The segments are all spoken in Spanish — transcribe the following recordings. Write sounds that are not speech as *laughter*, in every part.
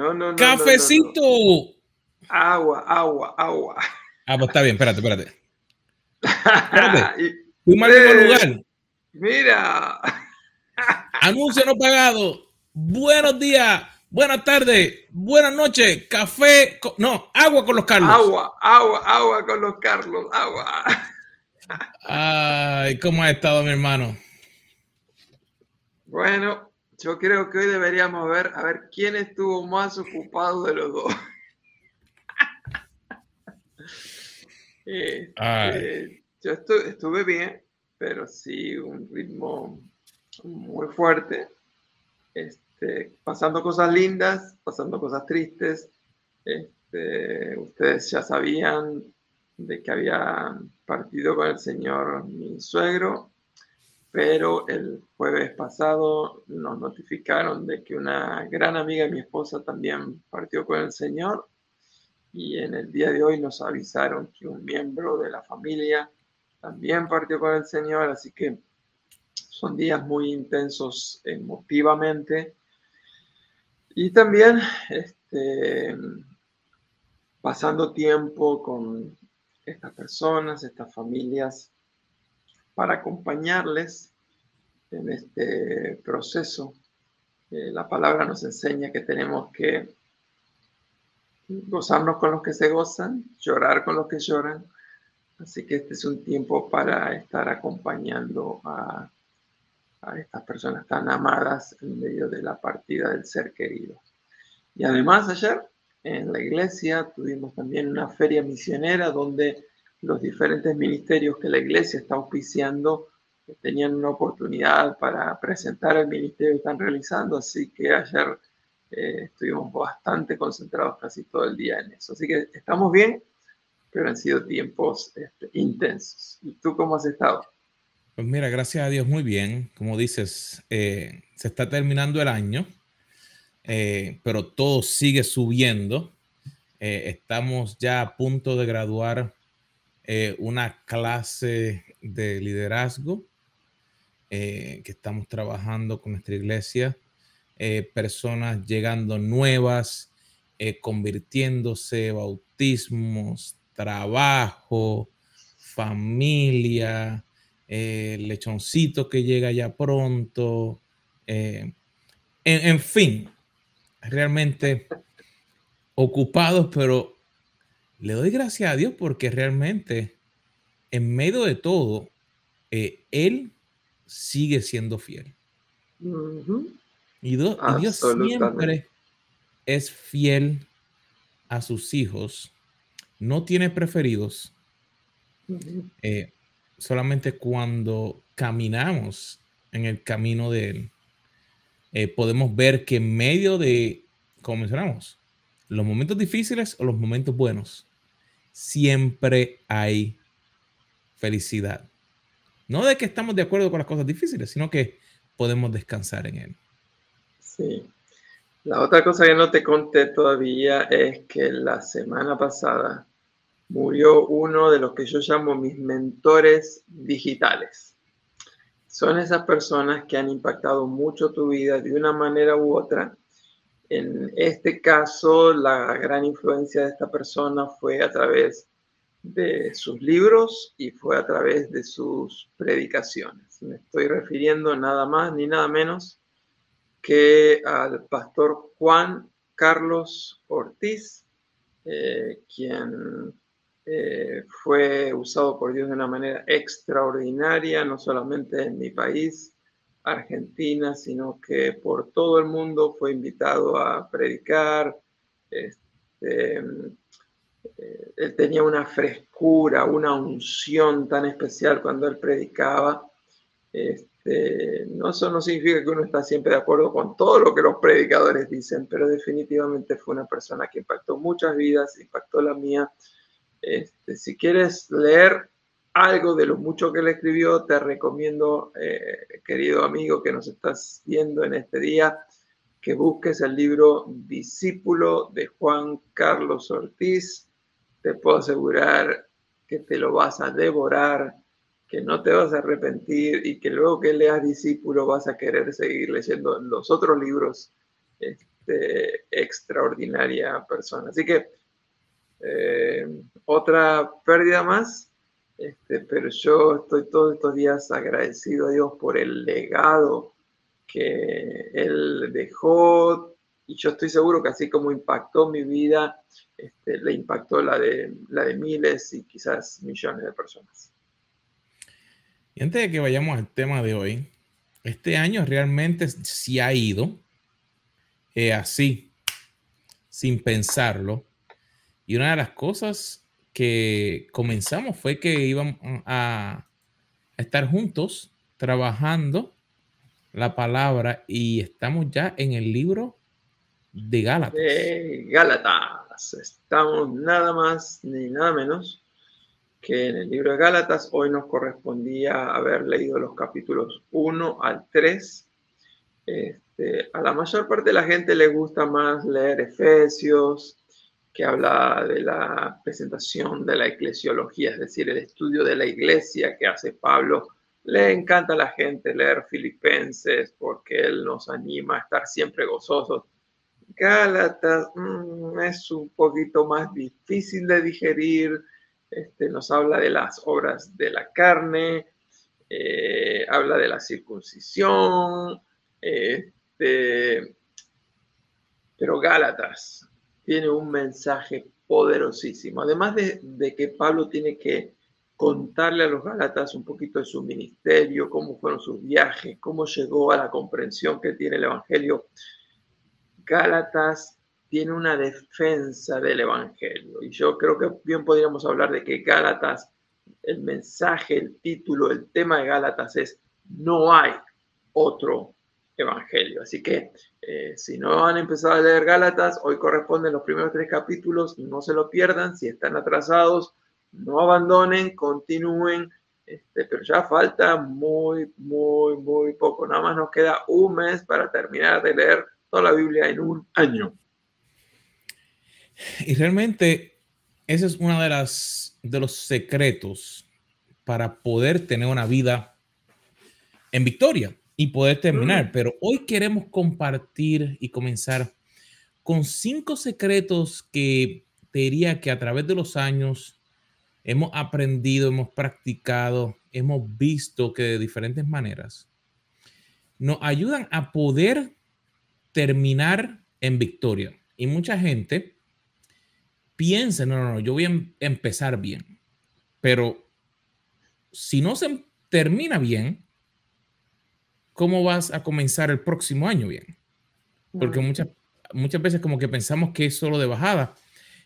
No, no, no. Cafecito. Agua, agua, agua. Ah, pues está bien, espérate, espérate. *laughs* espérate. Tú mal lugar. Mira. *laughs* Anuncio no pagado. Buenos días, buenas tardes, buenas noches. Café, no, agua con los Carlos. Agua, agua, agua con los Carlos, agua. Ay, ¿cómo ha estado mi hermano? Bueno, yo creo que hoy deberíamos ver a ver quién estuvo más ocupado de los dos. *laughs* Este, yo estuve bien, pero sí un ritmo muy fuerte, este, pasando cosas lindas, pasando cosas tristes. Este, ustedes ya sabían de que había partido con el señor mi suegro, pero el jueves pasado nos notificaron de que una gran amiga de mi esposa también partió con el señor y en el día de hoy nos avisaron que un miembro de la familia también partió con el señor, así que son días muy intensos emotivamente. Y también este, pasando tiempo con estas personas, estas familias, para acompañarles en este proceso. Eh, la palabra nos enseña que tenemos que gozarnos con los que se gozan, llorar con los que lloran. Así que este es un tiempo para estar acompañando a a estas personas tan amadas en medio de la partida del ser querido. Y además ayer en la iglesia tuvimos también una feria misionera donde los diferentes ministerios que la iglesia está auspiciando tenían una oportunidad para presentar el ministerio que están realizando, así que ayer eh, estuvimos bastante concentrados casi todo el día en eso. Así que estamos bien, pero han sido tiempos este, intensos. ¿Y tú cómo has estado? Pues mira, gracias a Dios, muy bien. Como dices, eh, se está terminando el año, eh, pero todo sigue subiendo. Estamos ya a punto de graduar una clase de liderazgo que estamos trabajando con nuestra iglesia. personas llegando nuevas, convirtiéndose, bautismos, trabajo, familia, lechoncito que llega ya pronto, eh, en, fin, realmente ocupados, pero le doy gracias a Dios porque realmente en medio de todo, eh, Él sigue siendo fiel. y, Dios siempre es fiel a sus hijos, no tiene preferidos. Solamente cuando caminamos en el camino de Él, eh, podemos ver que en medio de, como mencionamos, los momentos difíciles o los momentos buenos, siempre hay felicidad. No de que estamos de acuerdo con las cosas difíciles, sino que podemos descansar en Él. Sí. La otra cosa que no te conté todavía es que la semana pasada murió uno de los que yo llamo mis mentores digitales. Son esas personas que han impactado mucho tu vida de una manera u otra. En este caso, la gran influencia de esta persona fue a través de sus libros y fue a través de sus predicaciones. Me estoy refiriendo nada más ni nada menos que al pastor Juan Carlos Ortiz, eh, quien eh, fue usado por Dios de una manera extraordinaria, no solamente en mi país, Argentina, sino que por todo el mundo fue invitado a predicar. Este, eh, él tenía una frescura, una unción tan especial cuando él predicaba. Este, no, eso no significa que uno está siempre de acuerdo con todo lo que los predicadores dicen, pero definitivamente fue una persona que impactó muchas vidas, impactó la mía este, si quieres leer algo de lo mucho que le escribió, te recomiendo, eh, querido amigo que nos estás viendo en este día, que busques el libro Discípulo de Juan Carlos Ortiz. Te puedo asegurar que te lo vas a devorar, que no te vas a arrepentir y que luego que leas Discípulo vas a querer seguir leyendo los otros libros este, extraordinaria persona. Así que eh, otra pérdida más, este, pero yo estoy todos estos días agradecido a Dios por el legado que Él dejó y yo estoy seguro que así como impactó mi vida, este, le impactó la de, la de miles y quizás millones de personas. Y antes de que vayamos al tema de hoy, este año realmente sí ha ido eh, así, sin pensarlo. Y una de las cosas que comenzamos fue que íbamos a estar juntos trabajando la palabra y estamos ya en el libro de Gálatas. De Gálatas. Estamos nada más ni nada menos que en el libro de Gálatas. Hoy nos correspondía haber leído los capítulos 1 al 3. Este, a la mayor parte de la gente le gusta más leer Efesios, que habla de la presentación de la eclesiología, es decir, el estudio de la iglesia que hace Pablo. Le encanta a la gente leer Filipenses porque él nos anima a estar siempre gozosos Gálatas mm, es un poquito más difícil de digerir, este, nos habla de las obras de la carne, eh, habla de la circuncisión, este, pero Gálatas tiene un mensaje poderosísimo. Además de, de, que Pablo tiene que contarle a los Gálatas un poquito de su ministerio, cómo fueron sus viajes, cómo llegó a la comprensión que tiene el Evangelio Gálatas tiene una defensa del Evangelio. Y yo creo que bien podríamos hablar de que Gálatas, el mensaje, el título, el tema de Gálatas es, no hay otro Evangelio. Así que eh, si no han empezado a leer Gálatas, hoy corresponden los primeros tres capítulos, no se lo pierdan, si están atrasados, no abandonen, continúen, este, pero ya falta muy, muy, muy poco. Nada más nos queda un mes para terminar de leer toda la Biblia en un año. Y realmente ese es uno de, de los secretos para poder tener una vida en victoria y poder terminar. Mm. Pero hoy queremos compartir y comenzar con cinco secretos que te diría que a través de los años hemos aprendido, hemos practicado, hemos visto que de diferentes maneras nos ayudan a poder terminar en victoria. Y mucha gente piensa, no, no, no, yo voy a em-, empezar bien. Pero si no se termina bien, ¿cómo vas a comenzar el próximo año bien? Porque muchas, muchas veces como que pensamos que es solo de bajada.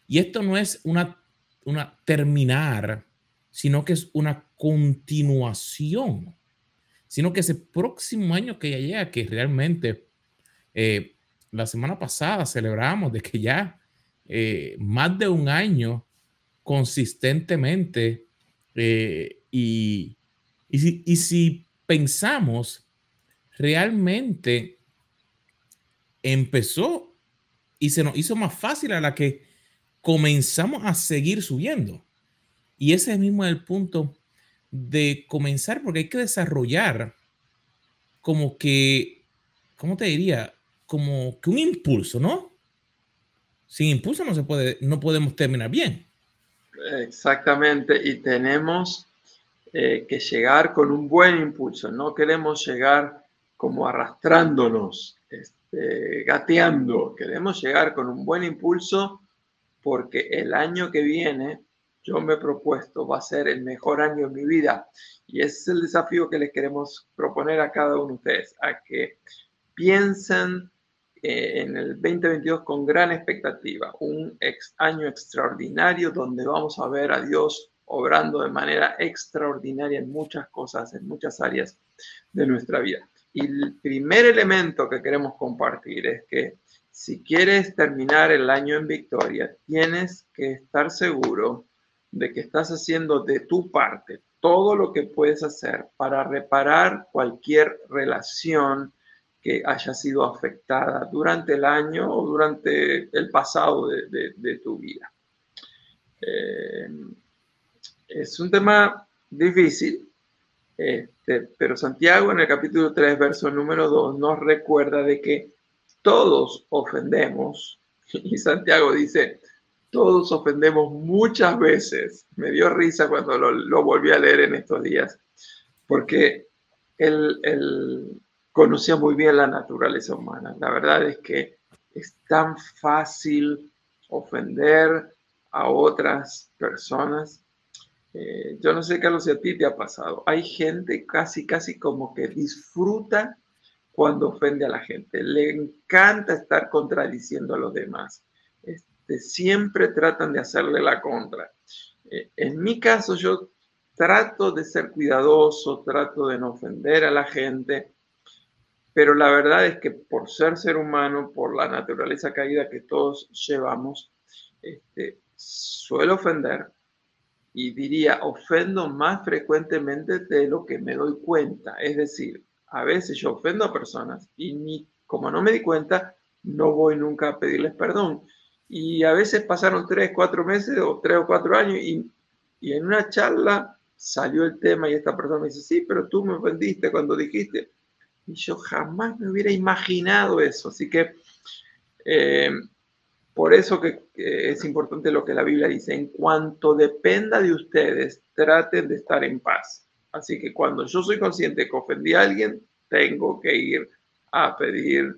Y esto no es una, una terminar, sino que es una continuación. Sino que ese próximo año que ya llega, que realmente eh, la semana pasada celebramos de que ya eh, más de un año consistentemente eh, y, y, si, pensamos realmente empezó y se nos hizo más fácil a la que comenzamos a seguir subiendo. Y ese mismo es el punto de comenzar, porque hay que desarrollar como que, ¿cómo te diría? como que un impulso, ¿no? Sin impulso no se puede, no podemos terminar bien. Exactamente, y tenemos eh, que llegar con un buen impulso, no queremos llegar como arrastrándonos, este, gateando, queremos llegar con un buen impulso porque el año que viene yo me he propuesto va a ser el mejor año de mi vida y ese es el desafío que les queremos proponer a cada uno de ustedes, a que piensen eh, en el 2022 con gran expectativa, un ex año extraordinario donde vamos a ver a Dios obrando de manera extraordinaria en muchas cosas, en muchas áreas de nuestra vida. Y el primer elemento que queremos compartir es que si quieres terminar el año en victoria, tienes que estar seguro de que estás haciendo de tu parte todo lo que puedes hacer para reparar cualquier relación que haya sido afectada durante el año o durante el pasado de, tu vida. Eh, es un tema difícil, este, pero Santiago en el capítulo 3, verso número 2, nos recuerda de que todos ofendemos. *laughs* Y Santiago dice, todos ofendemos muchas veces. Me dio risa cuando lo, volví a leer en estos días, porque él, él, conocía muy bien la naturaleza humana. La verdad es que es tan fácil ofender a otras personas. Eh, yo no sé, Carlos, si a ti te ha pasado. Hay gente casi, casi como que disfruta cuando ofende a la gente. Le encanta estar contradiciendo a los demás. Este, siempre tratan de hacerle la contra. Eh, en mi caso, yo trato de ser cuidadoso, trato de no ofender a la gente, pero la verdad es que por ser ser humano, por la naturaleza caída que todos llevamos, este, suelo ofender y diría, ofendo más frecuentemente de lo que me doy cuenta. Es decir, a veces yo ofendo a personas y ni, como no me di cuenta, no voy nunca a pedirles perdón. Y a veces pasaron tres, cuatro meses o tres o cuatro años y, y en una charla salió el tema y esta persona me dice, sí, pero tú me ofendiste cuando dijiste. Y yo jamás me hubiera imaginado eso. Así que eh, por eso que, es importante lo que la Biblia dice. En cuanto dependa de ustedes, traten de estar en paz. Así que cuando yo soy consciente que ofendí a alguien, tengo que ir a pedir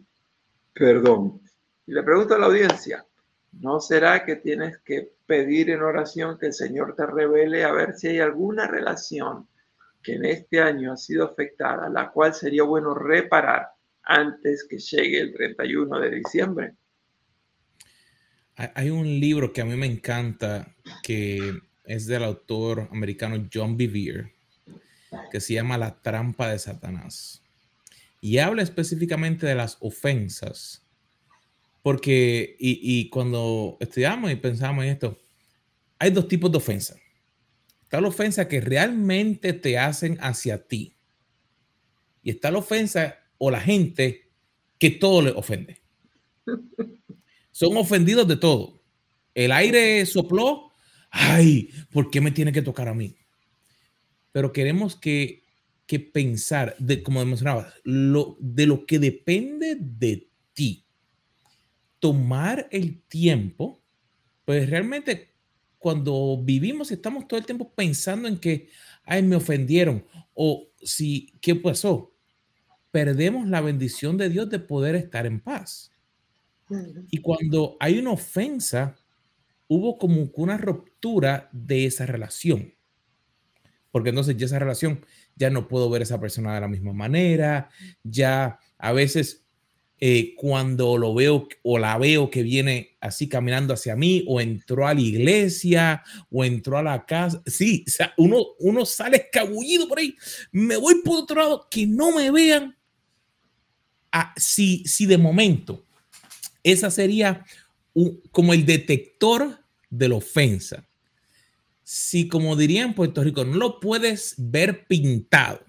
perdón. Y le pregunto a la audiencia, ¿no será que tienes que pedir en oración que el Señor te revele a ver si hay alguna relación que en este año ha sido afectada, la cual sería bueno reparar antes que llegue el 31 de diciembre? Hay un libro que a mí me encanta, que es del autor americano John Bevere, que se llama La trampa de Satanás. Y habla específicamente de las ofensas. Porque, y, cuando estudiamos y pensamos en esto, hay dos tipos de ofensas. Está la ofensa que realmente te hacen hacia ti. Y está la ofensa o la gente que todo le ofende. *laughs* Son ofendidos de todo. El aire sopló. Ay, ¿por qué me tiene que tocar a mí? pero queremos que, que pensar, de, como mencionabas, lo, de lo que depende de ti. Tomar el tiempo, pues realmente cuando vivimos estamos todo el tiempo pensando en que, ay, me ofendieron o si, ¿qué pasó? Perdemos la bendición de Dios de poder estar en paz. Y cuando hay una ofensa, hubo como una ruptura de esa relación. Porque entonces ya esa relación, ya no puedo ver a esa persona de la misma manera, ya a veces eh, cuando lo veo o la veo que viene así caminando hacia mí o entró a la iglesia o entró a la casa, sí, uno, uno sale escabullido por ahí, me voy por otro lado, que no me vean. Ah, si, si de momento esa sería como el detector de la ofensa si, como diría en Puerto Rico, no lo puedes ver pintado,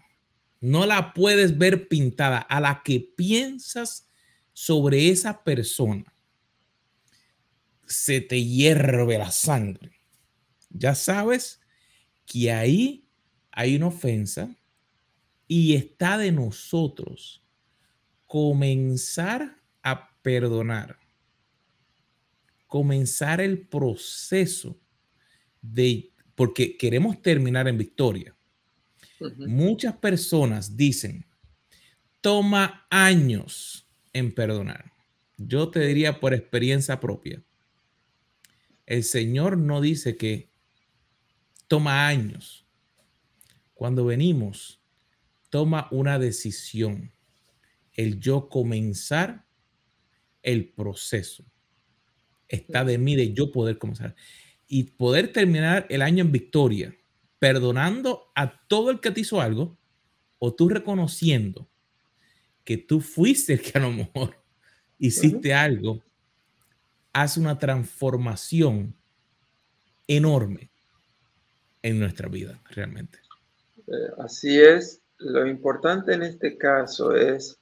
no la puedes ver pintada a la que piensas sobre esa persona, se te hierve la sangre. Ya sabes que ahí hay una ofensa y está de nosotros comenzar a perdonar, comenzar el proceso de, porque queremos terminar en victoria. Muchas personas dicen, toma años en perdonar. Yo te diría por experiencia propia, el Señor no dice que toma años. Cuando venimos, toma una decisión, el yo comenzar el proceso. Está de mí de yo poder comenzar y poder terminar el año en victoria, perdonando a todo el que te hizo algo, o tú reconociendo que tú fuiste el que a lo mejor *laughs* hiciste algo, hace una transformación enorme en nuestra vida, realmente. Eh, así es. Lo importante en este caso es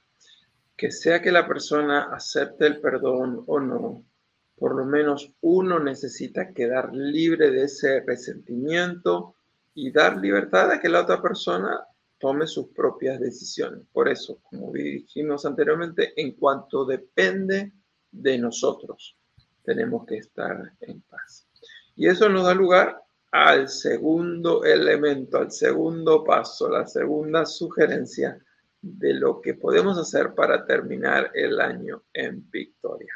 que sea que la persona acepte el perdón o no, por lo menos uno necesita quedar libre de ese resentimiento y dar libertad a que la otra persona tome sus propias decisiones. Por eso, como dijimos anteriormente, en cuanto depende de nosotros, tenemos que estar en paz. Y eso nos da lugar al segundo elemento, al segundo paso, la segunda sugerencia de lo que podemos hacer para terminar el año en victoria.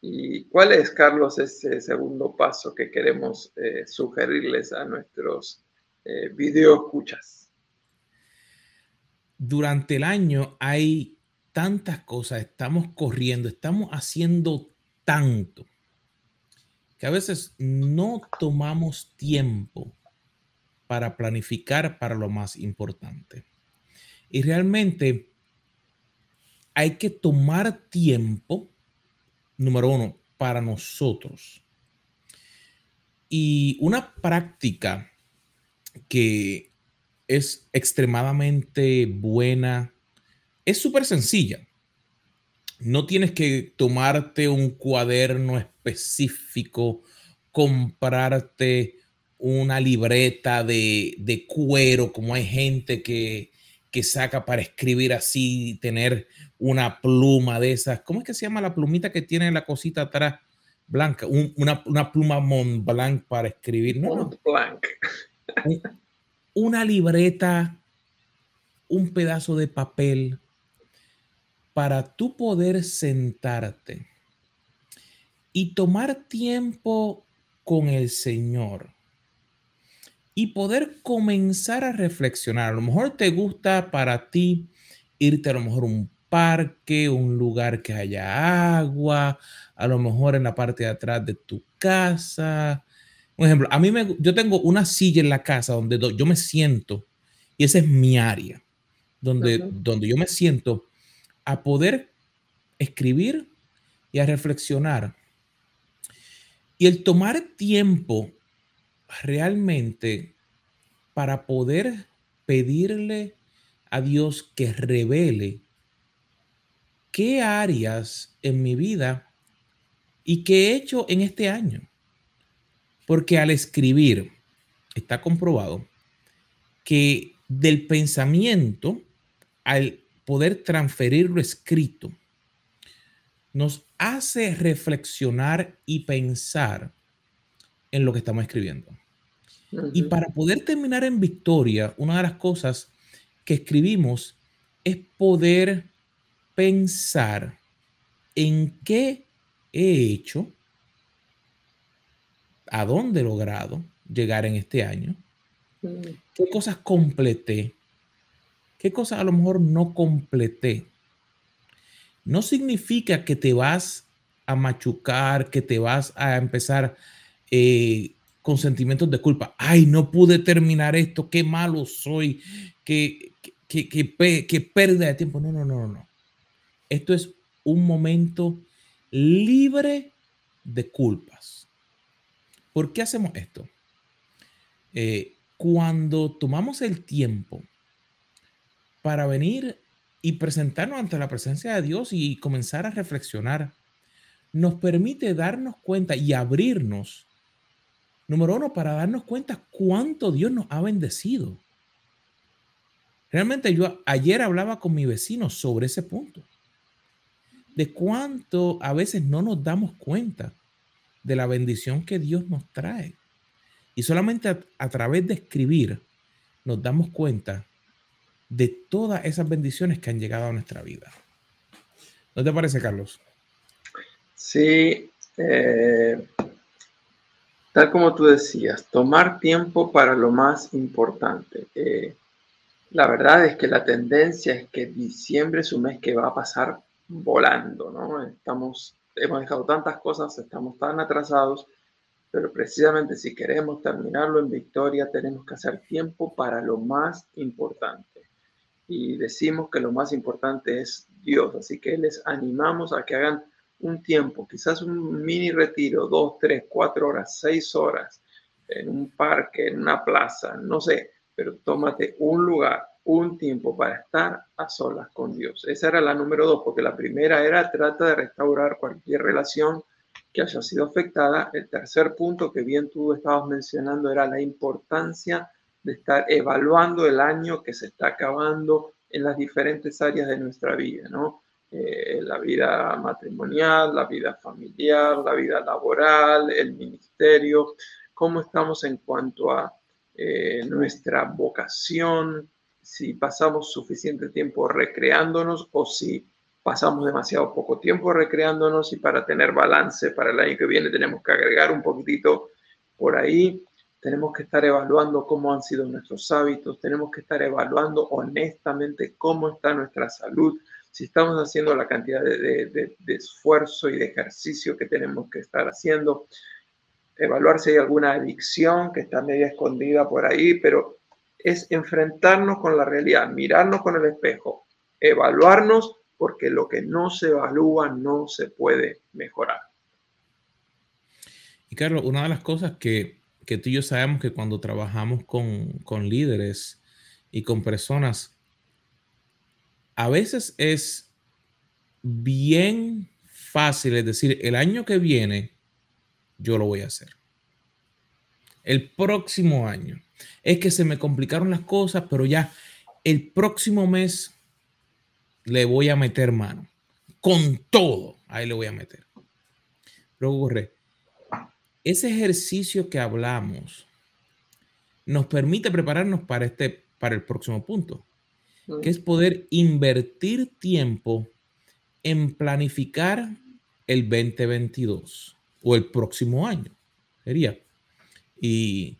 ¿Y cuál es, Carlos, ese segundo paso que queremos eh, sugerirles a nuestros eh, video escuchas? Durante el año hay tantas cosas, estamos corriendo, estamos haciendo tanto, que a veces no tomamos tiempo para planificar para lo más importante. Y realmente hay que tomar tiempo número uno, para nosotros. Y una práctica que es extremadamente buena, es súper sencilla. No tienes que tomarte un cuaderno específico, comprarte una libreta de, de cuero, como hay gente que, que saca para escribir así, tener una pluma de esas. ¿Cómo es que se llama la plumita que tiene la cosita atrás blanca? una, pluma Mont Blanc para escribir. No, Blanc. una libreta, un pedazo de papel para tú poder sentarte y tomar tiempo con el Señor y poder comenzar a reflexionar. A lo mejor te gusta para ti irte a lo mejor a un parque, un lugar que haya agua, a lo mejor en la parte de atrás de tu casa. Un ejemplo, a mí me, yo tengo una silla en la casa donde yo me siento y esa es mi área, donde, donde yo me siento a poder escribir y a reflexionar. Y el tomar tiempo realmente para poder pedirle a Dios que revele qué áreas en mi vida y qué he hecho en este año. Porque al escribir, está comprobado que del pensamiento, al poder transferirlo escrito, nos hace reflexionar y pensar en lo que estamos escribiendo. Y para poder terminar en victoria, una de las cosas que escribimos es poder pensar en qué he hecho, a dónde he logrado llegar en este año, qué cosas completé, qué cosas a lo mejor no completé. No significa que te vas a machucar, que te vas a empezar eh, con sentimientos de culpa. Ay, no pude terminar esto, qué malo soy, qué, qué, qué, pérdida de tiempo. No, no, no, no. Esto es un momento libre de culpas. ¿Por qué hacemos esto? Eh, cuando tomamos el tiempo para venir y presentarnos ante la presencia de Dios y comenzar a reflexionar, nos permite darnos cuenta y abrirnos Número uno, para darnos cuenta cuánto Dios nos ha bendecido. Realmente yo ayer hablaba con mi vecino sobre ese punto. De cuánto a veces no nos damos cuenta de la bendición que Dios nos trae. Y solamente a, través de escribir nos damos cuenta de todas esas bendiciones que han llegado a nuestra vida. ¿No te parece, Carlos? Sí, eh, Tal como tú decías, tomar tiempo para lo más importante. Eh, la verdad es que la tendencia es que diciembre es un mes que va a pasar volando, ¿no? Estamos, hemos dejado tantas cosas, estamos tan atrasados, pero precisamente si queremos terminarlo en victoria, tenemos que hacer tiempo para lo más importante. Y decimos que lo más importante es Dios, así que les animamos a que hagan un tiempo, quizás un mini retiro, dos, tres, cuatro horas, seis horas, en un parque, en una plaza, no sé, pero tómate un lugar, un tiempo para estar a solas con Dios. Esa era la número dos, porque la primera era trata de restaurar cualquier relación que haya sido afectada. El tercer punto que bien tú estabas mencionando era la importancia de estar evaluando el año que se está acabando en las diferentes áreas de nuestra vida, ¿no? Eh, la vida matrimonial, la vida familiar, la vida laboral, el ministerio, cómo estamos en cuanto a eh, nuestra vocación, si pasamos suficiente tiempo recreándonos o si pasamos demasiado poco tiempo recreándonos y para tener balance para el año que viene tenemos que agregar un poquitito por ahí. Tenemos que estar evaluando cómo han sido nuestros hábitos, tenemos que estar evaluando honestamente cómo está nuestra salud, si estamos haciendo la cantidad de, de esfuerzo y de ejercicio que tenemos que estar haciendo, evaluar si hay alguna adicción que está media escondida por ahí, pero es enfrentarnos con la realidad, mirarnos con el espejo, evaluarnos, porque lo que no se evalúa no se puede mejorar. Y Carlos, una de las cosas que, que tú y yo sabemos que cuando trabajamos con, con líderes y con personas, a veces es bien fácil, es decir, el año que viene yo lo voy a hacer. El próximo año. Es que se me complicaron las cosas, pero ya el próximo mes le voy a meter mano. Con todo, ahí le voy a meter. Pero ocurre, ese ejercicio que hablamos nos permite prepararnos para este para el próximo punto, que es poder invertir tiempo en planificar el 2022 o el próximo año. Sería. Y,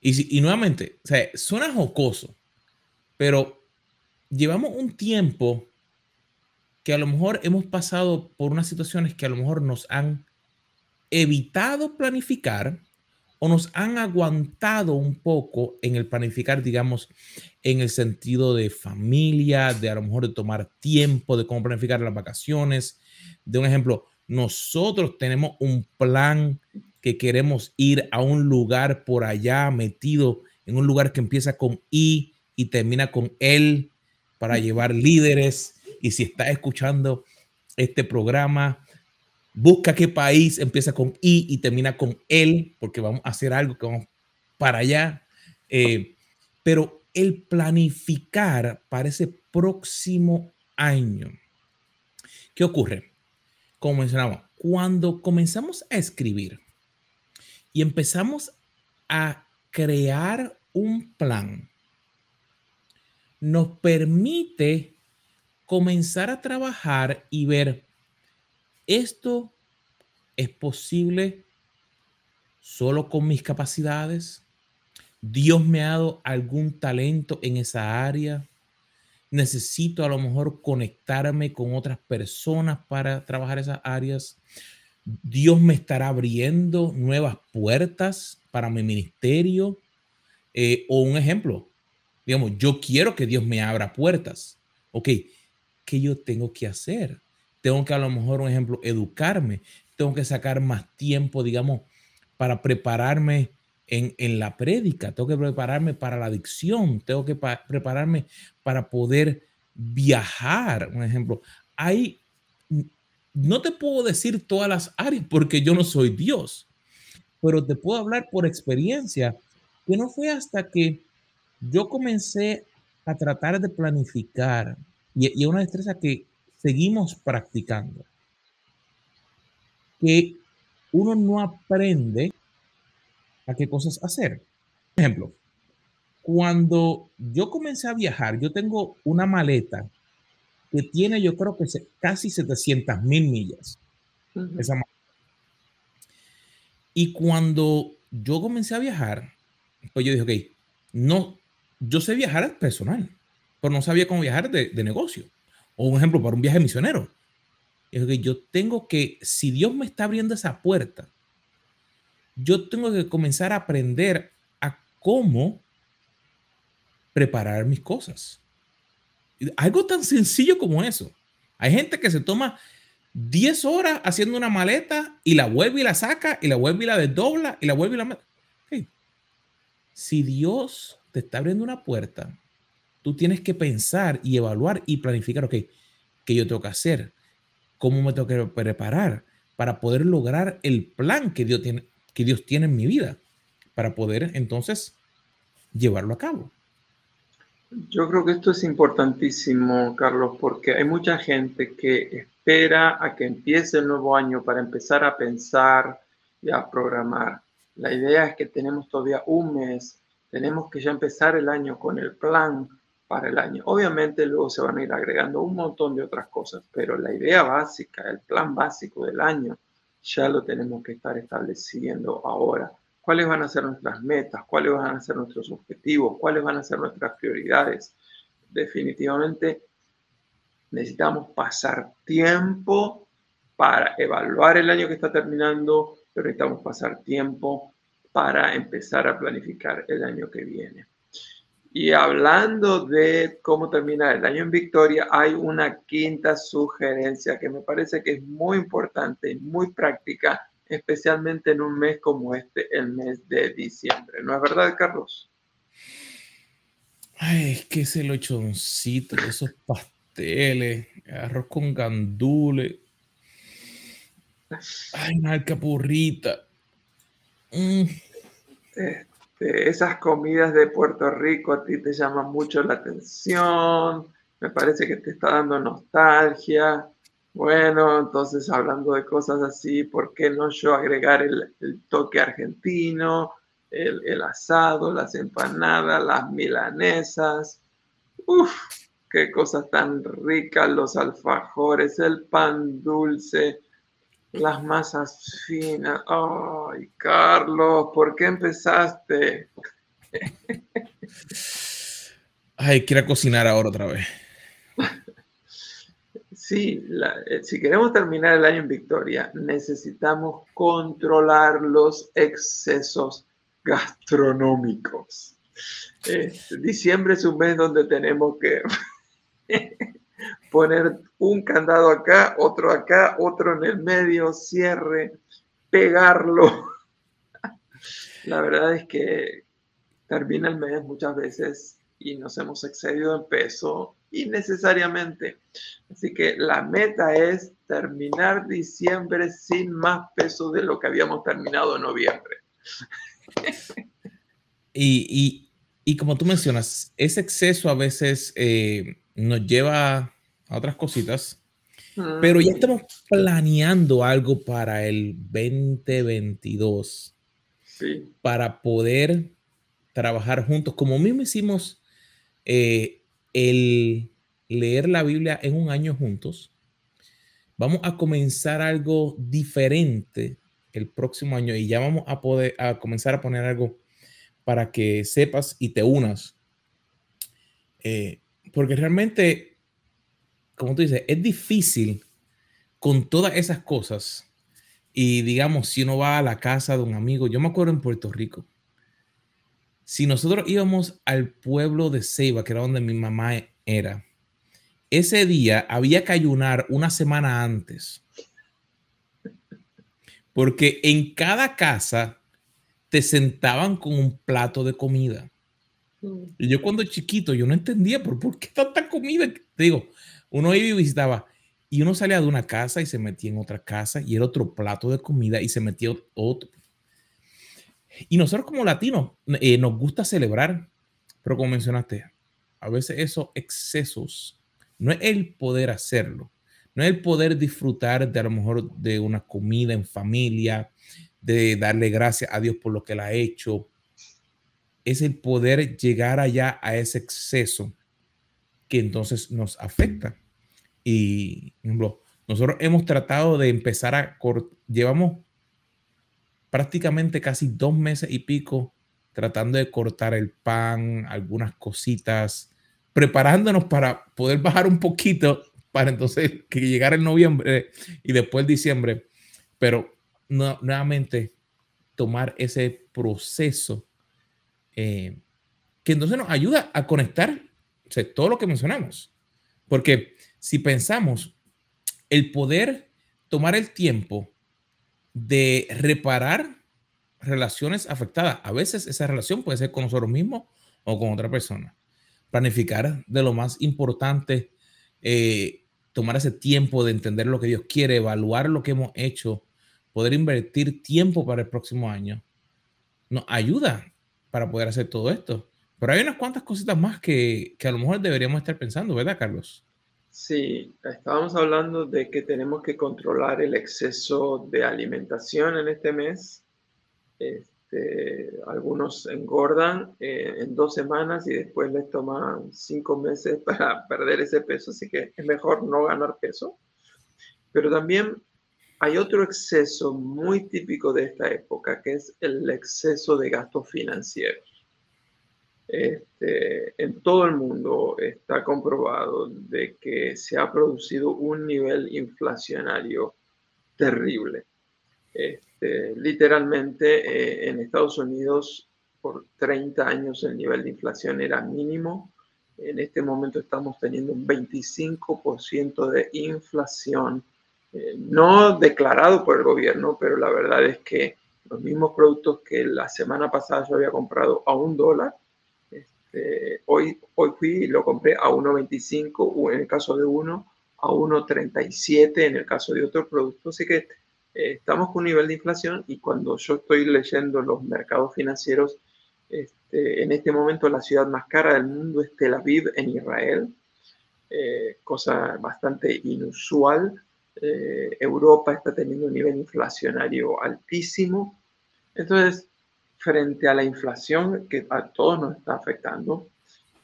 y, nuevamente, o sea, suena jocoso, pero llevamos un tiempo que a lo mejor hemos pasado por unas situaciones que a lo mejor nos han evitado planificar o nos han aguantado un poco en el planificar, digamos, en el sentido de familia, de a lo mejor de tomar tiempo, de cómo planificar las vacaciones. De un ejemplo, nosotros tenemos un plan que queremos ir a un lugar por allá metido en un lugar que empieza con I y termina con él para llevar líderes. Y si estás escuchando este programa, busca qué país empieza con I y termina con él, porque vamos a hacer algo que vamos para allá. Eh, pero el planificar para ese próximo año. ¿Qué ocurre? como mencionaba, cuando comenzamos a escribir y empezamos a crear un plan, nos permite comenzar a trabajar y ver esto es posible solo con mis capacidades. Dios me ha dado algún talento en esa área necesito a lo mejor conectarme con otras personas para trabajar esas áreas. Dios me estará abriendo nuevas puertas para mi ministerio. Eh, o un ejemplo, digamos, yo quiero que Dios me abra puertas. Ok, ¿qué yo tengo que hacer? Tengo que a lo mejor, un ejemplo, educarme. Tengo que sacar más tiempo, digamos, para prepararme en, la prédica, tengo que prepararme para la adicción, tengo que prepararme para poder viajar. Un ejemplo, hay, no te puedo decir todas las áreas porque yo no soy Dios, pero te puedo hablar por experiencia que no fue hasta que yo comencé a tratar de planificar y, y una destreza que seguimos practicando, que uno no aprende a qué cosas hacer. Por ejemplo, cuando yo comencé a viajar, yo tengo una maleta que tiene, yo creo que casi 700 mil millas. y cuando yo comencé a viajar, pues yo dije, ok, no, yo sé viajar personal, pero no sabía cómo viajar de, de negocio. O un ejemplo, para un viaje misionero. Y dije, yo tengo que, si Dios me está abriendo esa puerta, yo tengo que comenzar a aprender a cómo preparar mis cosas. Algo tan sencillo como eso. Hay gente que se toma 10 horas haciendo una maleta y la vuelve y la saca y la vuelve y la desdobla y la vuelve y la... Si Dios te está abriendo una puerta, tú tienes que pensar y evaluar y planificar, ok, ¿qué yo tengo que hacer? ¿Cómo me tengo que preparar para poder lograr el plan que Dios tiene, que Dios tiene en mi vida para poder entonces llevarlo a cabo. Yo creo que esto es importantísimo, Carlos, porque hay mucha gente que espera a que empiece el nuevo año para empezar a pensar y a programar. La idea es que tenemos todavía un mes, tenemos que ya empezar el año con el plan para el año. Obviamente luego se van a ir agregando un montón de otras cosas, pero la idea básica, el plan básico del año, ya lo tenemos que estar estableciendo ahora cuáles van a ser nuestras metas, cuáles van a ser nuestros objetivos, cuáles van a ser nuestras prioridades. Definitivamente necesitamos pasar tiempo para evaluar el año que está terminando, pero necesitamos pasar tiempo para empezar a planificar el año que viene. Y hablando de cómo terminar el año en victoria, hay una quinta sugerencia que me parece que es muy importante y muy práctica especialmente en un mes como este, el mes de diciembre. ¿No es verdad, Carlos? Ay, es que ese lochoncito, esos pasteles, arroz con gandules. Ay, una alcapurrita. Mm. Esas comidas de Puerto Rico a ti te llaman mucho la atención. Me parece que te está dando nostalgia. Bueno, entonces hablando de cosas así, ¿por qué no yo agregar el, toque argentino, el, asado, las empanadas, las milanesas? Uf, qué cosas tan ricas, los alfajores, el pan dulce, las masas finas. Ay, Carlos, ¿por qué empezaste? *laughs* Ay, quiero cocinar ahora otra vez. Sí, eh, si queremos terminar el año en victoria, necesitamos controlar los excesos gastronómicos. Este, diciembre es un mes donde tenemos que *laughs* *laughs* poner un candado acá, otro acá, otro en el medio, cierre, pegarlo. *laughs* La verdad es que termina el mes muchas veces y nos hemos excedido en peso innecesariamente. Así que la meta es terminar diciembre sin más peso de lo que habíamos terminado en noviembre. *laughs* y, como tú mencionas, ese exceso a veces eh, nos lleva a otras cositas, pero ya estamos planeando algo para el 2022. Para poder trabajar juntos, como mismo hicimos eh, el leer la Biblia en un año juntos. Vamos a comenzar algo diferente el próximo año y ya vamos a poder a comenzar a poner algo para que sepas y te unas. Eh, porque realmente, como tú dices, es difícil con todas esas cosas. Y digamos, si uno va a la casa de un amigo, yo me acuerdo en Puerto Rico, si nosotros íbamos al pueblo de Ceiba, que era donde mi mamá era, ese día había que ayunar una semana antes. Porque en cada casa te sentaban con un plato de comida. Y yo cuando chiquito, yo no entendía por, por qué tanta comida. Te digo, uno iba y visitaba y uno salía de una casa y se metía en otra casa y era otro plato de comida y se metía otro. Y nosotros como latinos eh, nos gusta celebrar, pero como mencionaste, a veces esos excesos, no es el poder hacerlo, no es el poder disfrutar de a lo mejor de una comida en familia, de darle gracias a Dios por lo que él ha hecho, es el poder llegar allá a ese exceso que entonces nos afecta. Y, ejemplo, nosotros hemos tratado de empezar a, llevamos prácticamente casi dos meses y pico tratando de cortar el pan, algunas cositas, preparándonos para poder bajar un poquito para entonces que llegara el noviembre y después diciembre, pero nuevamente tomar ese proceso eh, que entonces nos ayuda a conectar todo lo que mencionamos. Porque si pensamos, el poder tomar el tiempo de reparar relaciones afectadas. A veces esa relación puede ser con nosotros mismos o con otra persona. Planificar de lo más importante, eh, tomar ese tiempo de entender lo que Dios quiere, evaluar lo que hemos hecho, poder invertir tiempo para el próximo año, nos ayuda para poder hacer todo esto. Pero hay unas cuantas cositas más que, que a lo mejor deberíamos estar pensando, ¿verdad, Carlos? Sí, estábamos hablando de que tenemos que controlar el exceso de alimentación en este mes. Este, algunos engordan eh, en dos semanas y después les toman cinco meses *laughs* para perder ese peso, así que es mejor no ganar peso. Pero también hay otro exceso muy típico de esta época, que es el exceso de gastos financieros. Este, en todo el mundo está comprobado de que se ha producido un nivel inflacionario terrible. Este, literalmente eh, en Estados Unidos por 30 años el nivel de inflación era mínimo. En este momento estamos teniendo un 25% de inflación, eh, no declarado por el gobierno, pero la verdad es que los mismos productos que la semana pasada yo había comprado a un dólar, eh, hoy, hoy fui y lo compré a 1.25 en el caso de uno, a 1.37 en el caso de otro producto. Así que eh, estamos con un nivel de inflación y cuando yo estoy leyendo los mercados financieros, este, en este momento la ciudad más cara del mundo es Tel Aviv en Israel, eh, cosa bastante inusual. Europa está teniendo un nivel inflacionario altísimo. Entonces, frente a la inflación que a todos nos está afectando,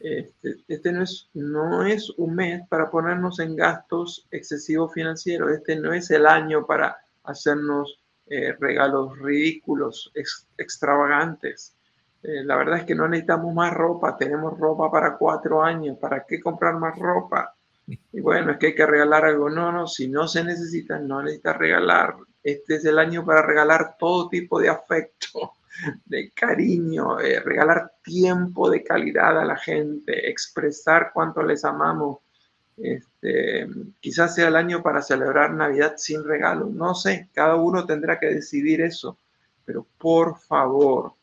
este, este, no, es, no es un mes para ponernos en gastos excesivos financieros, este no es el año para hacernos eh, regalos ridículos, extravagantes. Eh, la verdad es que no necesitamos más ropa, tenemos ropa para cuatro años, ¿para qué comprar más ropa? Y bueno, es que hay que regalar algo. No, no, si no se necesita, no necesita regalar. Este es el año para regalar todo tipo de afecto de cariño, eh, regalar tiempo de calidad a la gente, expresar cuánto les amamos. Este, quizás sea el año para celebrar Navidad sin regalo, no sé, cada uno tendrá que decidir eso, pero por favor,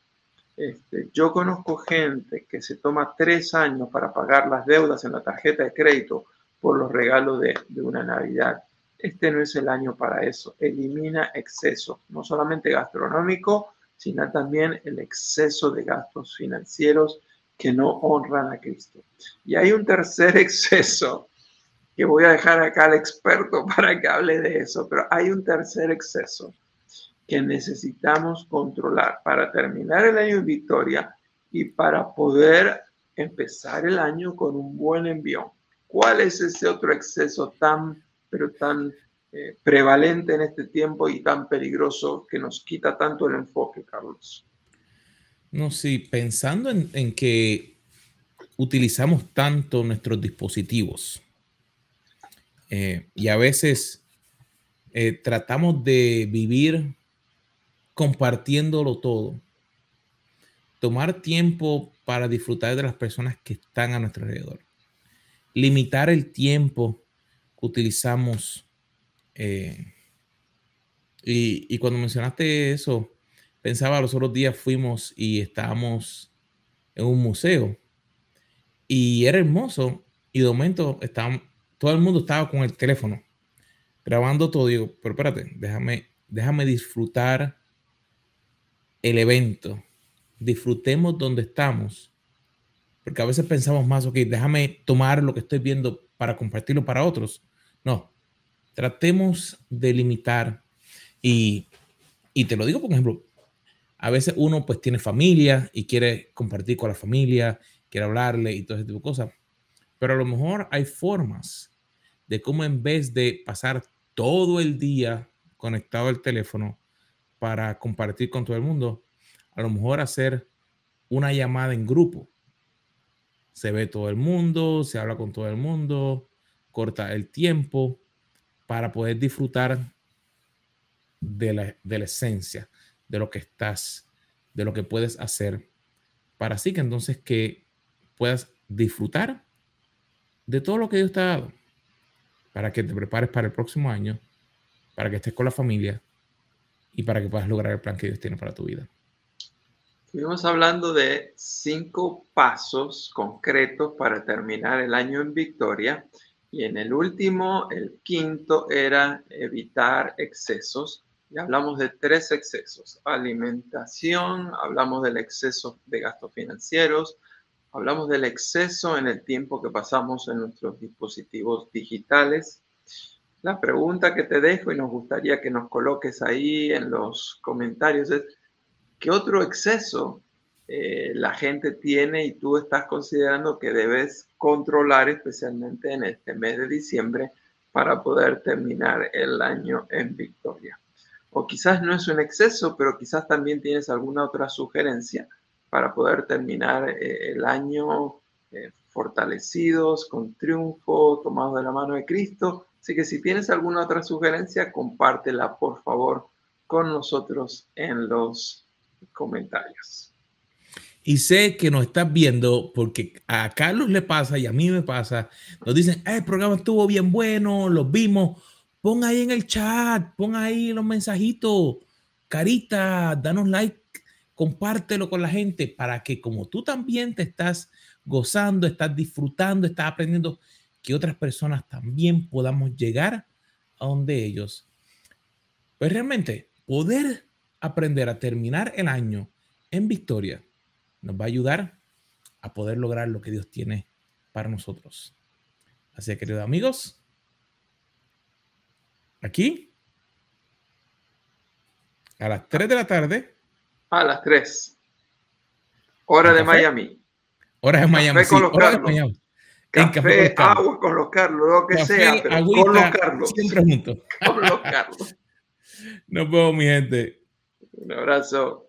este, yo conozco gente que se toma tres años para pagar las deudas en la tarjeta de crédito por los regalos de, de una Navidad. Este no es el año para eso. Elimina exceso, no solamente gastronómico, sino también el exceso de gastos financieros que no honran a Cristo. Y hay un tercer *laughs* exceso, que voy a dejar acá al experto *laughs* para que hable de eso, pero hay un tercer exceso que necesitamos controlar para terminar el año en victoria y para poder empezar el año con un buen envío. ¿Cuál es ese otro exceso tan, pero tan eh, prevalente en este tiempo y tan peligroso que nos quita tanto el enfoque, Carlos. No, sí, pensando en, que utilizamos tanto nuestros dispositivos eh, y a veces eh, tratamos de vivir compartiéndolo todo. Tomar tiempo para disfrutar de las personas que están a nuestro alrededor. Limitar el tiempo que utilizamos eh, y, cuando mencionaste eso, pensaba los otros días fuimos y estábamos en un museo y era hermoso y de momento estaba, todo el mundo estaba con el teléfono grabando todo. Digo, pero espérate, déjame, déjame disfrutar el evento. Disfrutemos donde estamos. Porque a veces pensamos más, ok, déjame tomar lo que estoy viendo para compartirlo para otros. No, tratemos de limitar y, te lo digo, por ejemplo, a veces uno pues tiene familia y quiere compartir con la familia, quiere hablarle y todo ese tipo de cosas, pero a lo mejor hay formas de cómo en vez de pasar todo el día conectado al teléfono para compartir con todo el mundo, a lo mejor hacer una llamada en grupo. Se ve todo el mundo, se habla con todo el mundo, corta el tiempo para poder disfrutar de la, de la esencia, de lo que estás, de lo que puedes hacer, para así que entonces que puedas disfrutar de todo lo que Dios te ha dado, para que te prepares para el próximo año, para que estés con la familia y para que puedas lograr el plan que Dios tiene para tu vida. Estuvimos hablando de cinco pasos concretos para terminar el año en victoria y en el último, el quinto, era evitar excesos. Y hablamos de tres excesos. Alimentación, hablamos del exceso de gastos financieros, Hablamos del exceso en el tiempo que pasamos en nuestros dispositivos digitales. La pregunta que te dejo y nos gustaría que nos coloques ahí en los comentarios es, ¿qué otro exceso eh, la gente tiene y tú estás considerando que debes controlar especialmente en este mes de diciembre para poder terminar el año en victoria? O quizás no es un exceso, pero quizás también tienes alguna otra sugerencia para poder terminar eh, el año eh, fortalecidos, con triunfo, tomados de la mano de Cristo. Así que si tienes alguna otra sugerencia, compártela por favor con nosotros en los comentarios. Y sé que nos estás viendo porque a Carlos le pasa y a mí me pasa. Nos dicen, el programa estuvo bien bueno, los vimos. Pon ahí en el chat, pon ahí los mensajitos. Carita, danos like compártelo con la gente para que como tú también te estás gozando, estás disfrutando, estás aprendiendo, que otras personas también podamos llegar a donde ellos. Pues realmente poder aprender a terminar el año en victoria nos va a ayudar a poder lograr lo que Dios tiene para nosotros. Así que, queridos amigos, aquí a las 3 de la tarde a las 3. Hora de Miami. Hora de Miami. Café con los Carlos. Café, agua con los Carlos, lo que sea, pero con los Carlos. Siempre juntos. *laughs* Con los Carlos. Nos vemos, mi gente. Un abrazo.